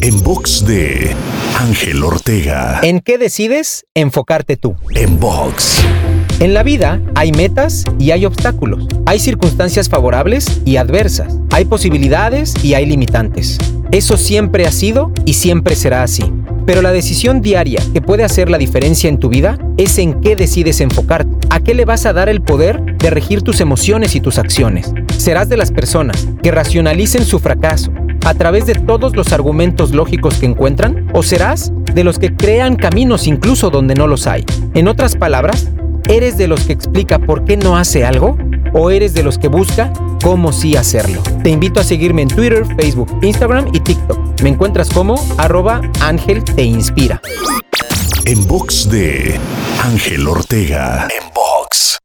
En box de Ángel Ortega. ¿En qué decides enfocarte tú? En box. En la vida hay metas y hay obstáculos. Hay circunstancias favorables y adversas. Hay posibilidades y hay limitantes. Eso siempre ha sido y siempre será así. Pero la decisión diaria que puede hacer la diferencia en tu vida es en qué decides enfocarte. ¿A qué le vas a dar el poder de regir tus emociones y tus acciones? Serás de las personas que racionalicen su fracaso a través de todos los argumentos lógicos que encuentran o serás de los que crean caminos incluso donde no los hay. En otras palabras, ¿eres de los que explica por qué no hace algo? ¿O eres de los que busca cómo sí hacerlo? Te invito a seguirme en Twitter, Facebook, Instagram y TikTok. Me encuentras como arroba Ángel Te Inspira. En box de Ángel Ortega. En box.